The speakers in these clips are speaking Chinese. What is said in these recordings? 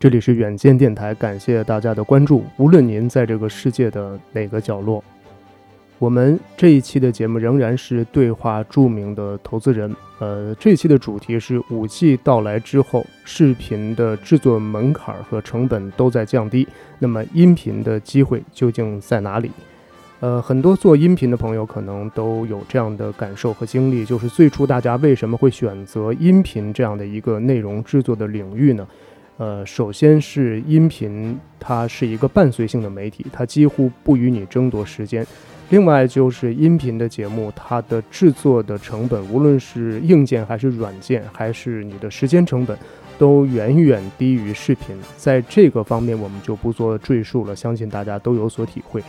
这里是远见电台，感谢大家的关注。无论您在这个世界的哪个角落，我们这一期的节目仍然是对话著名的投资人。呃，这一期的主题是五 G 到来之后，视频的制作门槛和成本都在降低，那么音频的机会究竟在哪里？呃，很多做音频的朋友可能都有这样的感受和经历，就是最初大家为什么会选择音频这样的一个内容制作的领域呢？呃，首先是音频，它是一个伴随性的媒体，它几乎不与你争夺时间。另外就是音频的节目，它的制作的成本，无论是硬件还是软件，还是你的时间成本，都远远低于视频。在这个方面，我们就不做赘述了，相信大家都有所体会。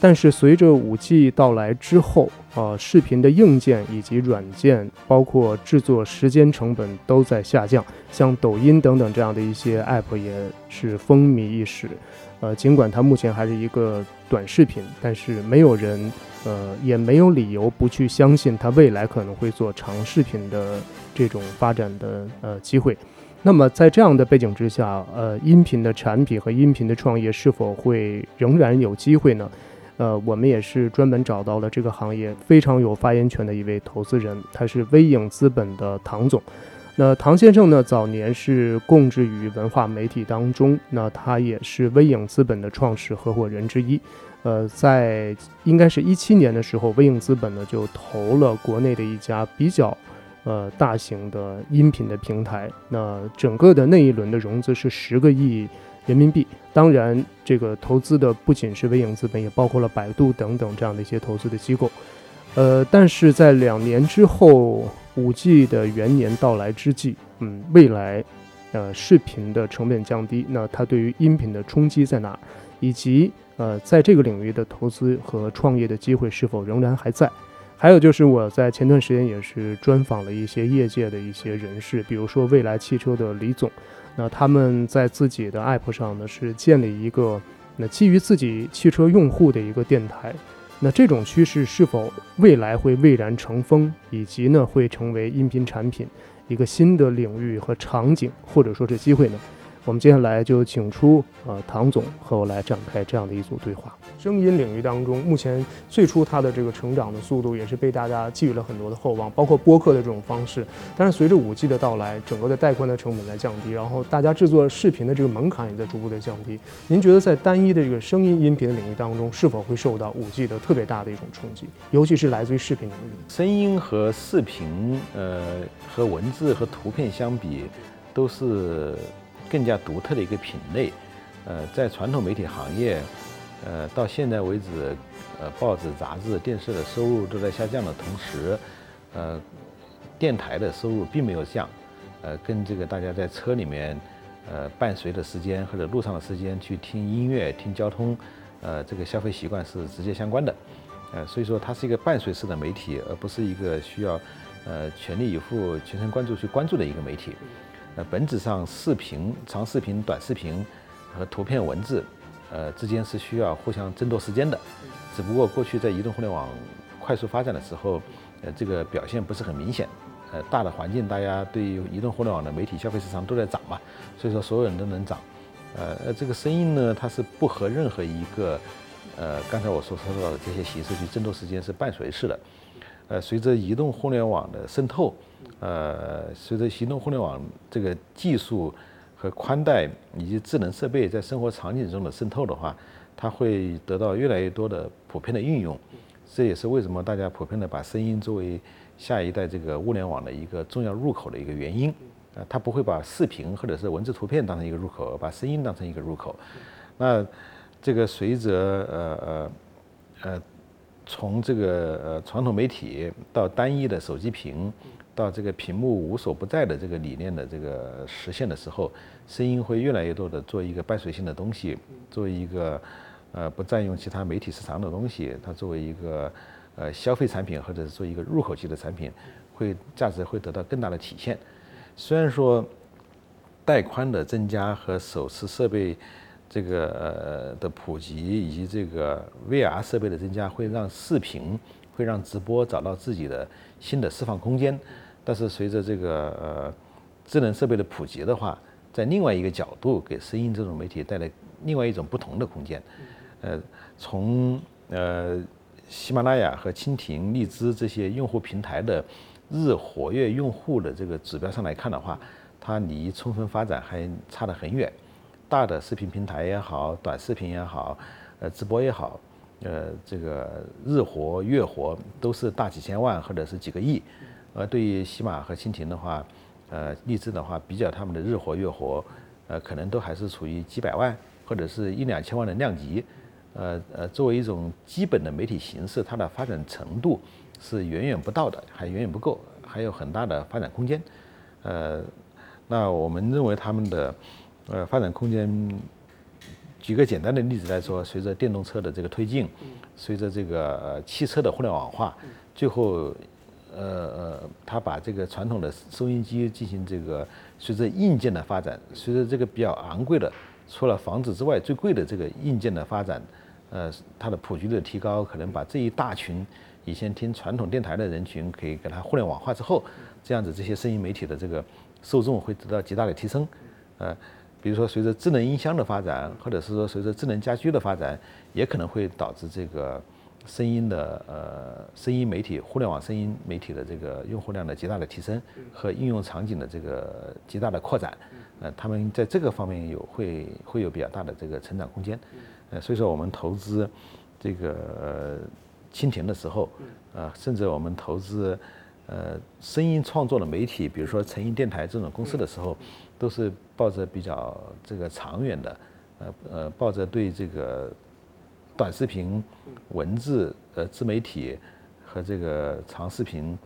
但是随着五 G 到来之后，呃，视频的硬件以及软件，包括制作时间成本都在下降。像抖音等等这样的一些 App 也是风靡一时。呃，尽管它目前还是一个短视频，但是没有人，呃，也没有理由不去相信它未来可能会做长视频的这种发展的呃机会。那么在这样的背景之下，呃，音频的产品和音频的创业是否会仍然有机会呢？呃，我们也是专门找到了这个行业非常有发言权的一位投资人，他是微影资本的唐总。那唐先生呢，早年是供职于文化媒体当中，那他也是微影资本的创始合伙人之一。呃，在应该是一七年的时候，微影资本呢就投了国内的一家比较呃大型的音频的平台。那整个的那一轮的融资是十个亿。人民币，当然，这个投资的不仅是微影资本，也包括了百度等等这样的一些投资的机构。呃，但是在两年之后，五 G 的元年到来之际，嗯，未来，呃，视频的成本降低，那它对于音频的冲击在哪？以及呃，在这个领域的投资和创业的机会是否仍然还在？还有就是我在前段时间也是专访了一些业界的一些人士，比如说蔚来汽车的李总。那他们在自己的 app 上呢，是建立一个那基于自己汽车用户的一个电台。那这种趋势是否未来会蔚然成风，以及呢会成为音频产品一个新的领域和场景，或者说是机会呢？我们接下来就请出呃唐总和我来展开这样的一组对话。声音领域当中，目前最初它的这个成长的速度也是被大家寄予了很多的厚望，包括播客的这种方式。但是随着五 G 的到来，整个的带宽的成本在降低，然后大家制作视频的这个门槛也在逐步的降低。您觉得在单一的这个声音音频的领域当中，是否会受到五 G 的特别大的一种冲击？尤其是来自于视频领域。声音和视频，呃，和文字和图片相比，都是。更加独特的一个品类，呃，在传统媒体行业，呃，到现在为止，呃，报纸、杂志、电视的收入都在下降的同时，呃，电台的收入并没有降，呃，跟这个大家在车里面，呃，伴随的时间或者路上的时间去听音乐、听交通，呃，这个消费习惯是直接相关的，呃，所以说它是一个伴随式的媒体，而不是一个需要，呃，全力以赴、全神贯注去关注的一个媒体。呃，本质上，视频、长视频、短视频和图片、文字，呃，之间是需要互相争夺时间的。只不过过去在移动互联网快速发展的时候，呃，这个表现不是很明显。呃，大的环境，大家对于移动互联网的媒体消费市场都在涨嘛，所以说所有人都能涨。呃，这个声音呢，它是不和任何一个，呃，刚才我所说到的这些形式去争夺时间，是伴随式的。呃，随着移动互联网的渗透。呃，随着移动互联网这个技术和宽带以及智能设备在生活场景中的渗透的话，它会得到越来越多的普遍的应用。这也是为什么大家普遍的把声音作为下一代这个物联网的一个重要入口的一个原因。呃，它不会把视频或者是文字图片当成一个入口，把声音当成一个入口。那这个随着呃呃呃从这个呃传统媒体到单一的手机屏。到这个屏幕无所不在的这个理念的这个实现的时候，声音会越来越多的做一个伴随性的东西，作为一个呃不占用其他媒体市场的东西，它作为一个呃消费产品或者是做一个入口级的产品，会价值会得到更大的体现。虽然说带宽的增加和手持设备这个呃的普及，以及这个 VR 设备的增加，会让视频会让直播找到自己的。新的释放空间，但是随着这个呃智能设备的普及的话，在另外一个角度给声音这种媒体带来另外一种不同的空间。呃，从呃喜马拉雅和蜻蜓、荔枝这些用户平台的日活跃用户的这个指标上来看的话，它离充分发展还差得很远。大的视频平台也好，短视频也好，呃，直播也好，呃，这个日活、月活都是大几千万或者是几个亿。而对于喜马和蜻蜓的话，呃，荔枝的话，比较他们的日活、月活，呃，可能都还是处于几百万或者是一两千万的量级。呃呃，作为一种基本的媒体形式，它的发展程度是远远不到的，还远远不够，还有很大的发展空间。呃，那我们认为他们的呃发展空间，举个简单的例子来说，随着电动车的这个推进，随着这个汽车的互联网化，最后。呃呃，他把这个传统的收音机进行这个，随着硬件的发展，随着这个比较昂贵的，除了房子之外最贵的这个硬件的发展，呃，它的普及率的提高，可能把这一大群以前听传统电台的人群，可以给它互联网化之后，这样子这些声音媒体的这个受众会得到极大的提升。呃，比如说随着智能音箱的发展，或者是说随着智能家居的发展，也可能会导致这个。声音的呃，声音媒体、互联网声音媒体的这个用户量的极大的提升和应用场景的这个极大的扩展，呃，他们在这个方面有会会有比较大的这个成长空间，呃，所以说我们投资这个蜻蜓的时候，呃，甚至我们投资呃声音创作的媒体，比如说成音电台这种公司的时候，都是抱着比较这个长远的，呃呃，抱着对这个。短视频、文字、呃自媒体和这个长视频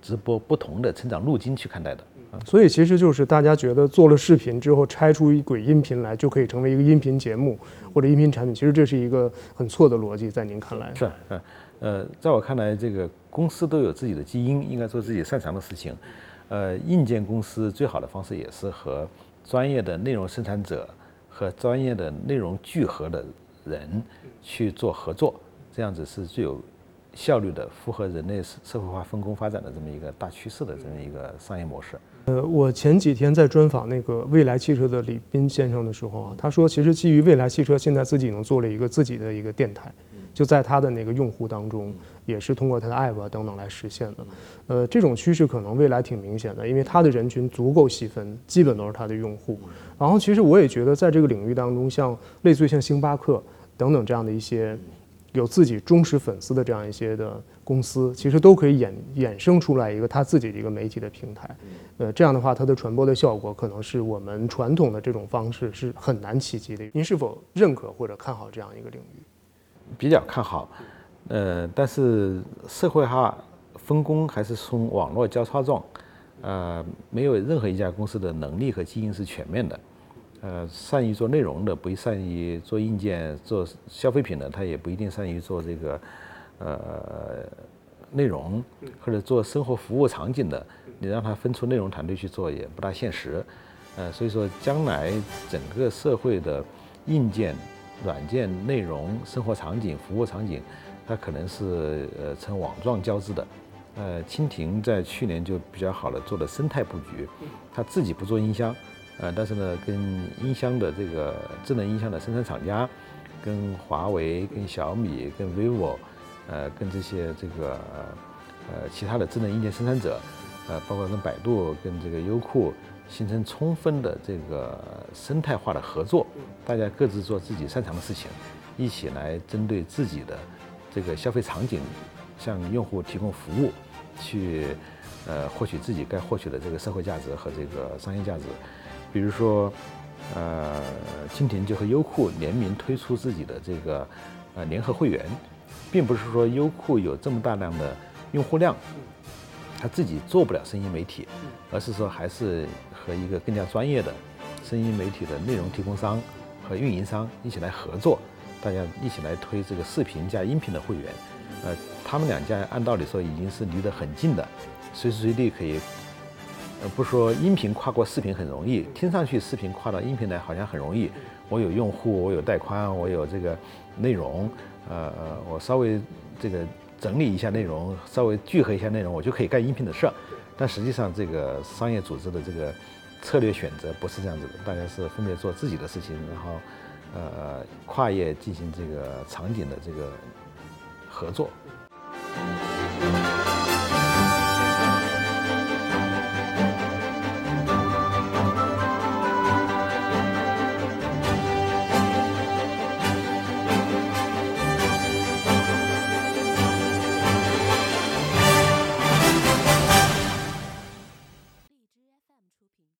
直播不同的成长路径去看待的，所以其实就是大家觉得做了视频之后拆出一轨音频来就可以成为一个音频节目或者音频产品，其实这是一个很错的逻辑，在您看来是是呃，在我看来，这个公司都有自己的基因，应该做自己擅长的事情。呃，硬件公司最好的方式也是和专业的内容生产者和专业的内容聚合的。人去做合作，这样子是最有效率的，符合人类社会化分工发展的这么一个大趋势的这么一个商业模式。呃，我前几天在专访那个未来汽车的李斌先生的时候啊，他说，其实基于未来汽车现在自己能做了一个自己的一个电台，就在他的那个用户当中，也是通过他的 app 啊等等来实现的。呃，这种趋势可能未来挺明显的，因为他的人群足够细分，基本都是他的用户。然后，其实我也觉得，在这个领域当中，像类似于像星巴克。等等，这样的一些有自己忠实粉丝的这样一些的公司，其实都可以衍衍生出来一个他自己的一个媒体的平台。呃，这样的话，它的传播的效果可能是我们传统的这种方式是很难企及的。您是否认可或者看好这样一个领域？比较看好。呃，但是社会化分工还是从网络交叉状。呃，没有任何一家公司的能力和基因是全面的。呃，善于做内容的，不善于做硬件、做消费品的，他也不一定善于做这个，呃，内容或者做生活服务场景的。你让他分出内容团队去做，也不大现实。呃，所以说，将来整个社会的硬件、软件、内容、生活场景、服务场景，它可能是呃呈网状交织的。呃，蜻蜓在去年就比较好的做了生态布局，他自己不做音箱。呃，但是呢，跟音箱的这个智能音箱的生产厂家，跟华为、跟小米、跟 vivo，呃，跟这些这个呃其他的智能硬件生产者，呃，包括跟百度、跟这个优酷，形成充分的这个生态化的合作，大家各自做自己擅长的事情，一起来针对自己的这个消费场景，向用户提供服务，去呃获取自己该获取的这个社会价值和这个商业价值。比如说，呃，蜻蜓就和优酷联名推出自己的这个呃联合会员，并不是说优酷有这么大量的用户量，他自己做不了声音媒体，而是说还是和一个更加专业的声音媒体的内容提供商和运营商一起来合作，大家一起来推这个视频加音频的会员。呃，他们两家按道理说已经是离得很近的，随时随地可以。呃，不说音频跨过视频很容易，听上去视频跨到音频来好像很容易。我有用户，我有带宽，我有这个内容，呃，我稍微这个整理一下内容，稍微聚合一下内容，我就可以干音频的事儿。但实际上，这个商业组织的这个策略选择不是这样子的，大家是分别做自己的事情，然后呃跨业进行这个场景的这个合作。